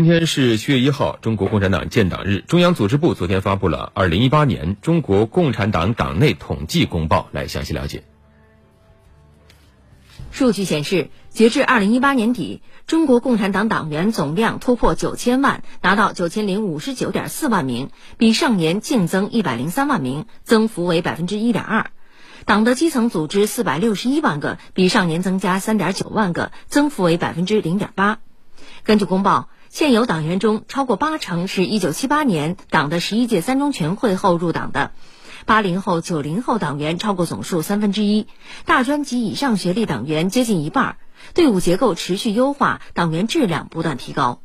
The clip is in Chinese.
今天是七月一号，中国共产党建党日。中央组织部昨天发布了二零一八年中国共产党党内统计公报，来详细了解。数据显示，截至二零一八年底，中国共产党党员总量突破九千万，达到九千零五十九点四万名，比上年净增一百零三万名，增幅为百分之一点二。党的基层组织四百六十一万个，比上年增加三点九万个，增幅为百分之零点八。根据公报。现有党员中，超过八成是一九七八年党的十一届三中全会后入党的，八零后、九零后党员超过总数三分之一，大专及以上学历党员接近一半，队伍结构持续优化，党员质量不断提高。